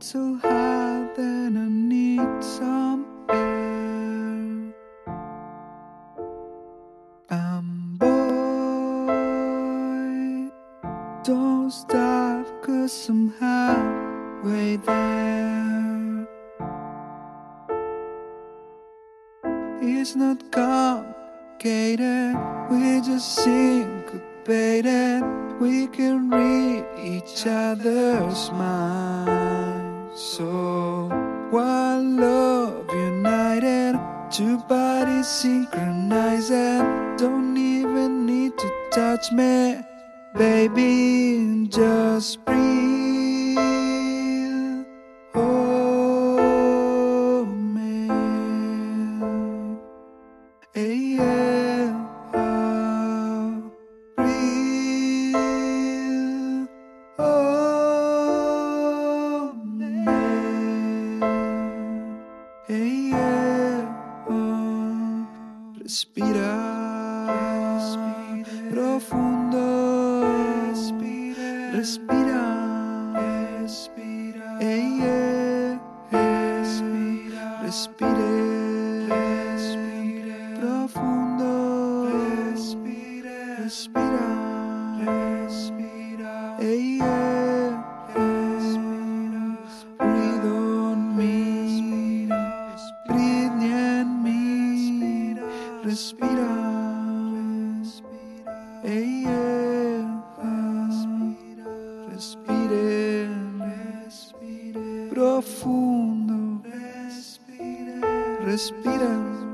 so hot that I need some air. I'm boy, don't stop, cause I'm halfway there. It's not complicated, we just syncopated. We can read each other's minds. So, while love united, two bodies synchronized, and don't even need to touch me, baby, just breathe. Respira, respira profundo. Respira, respira, respira. Respira, respire, profundo. Respira, respira. Respira. Hey, yeah. Respire. Profundo. Respira.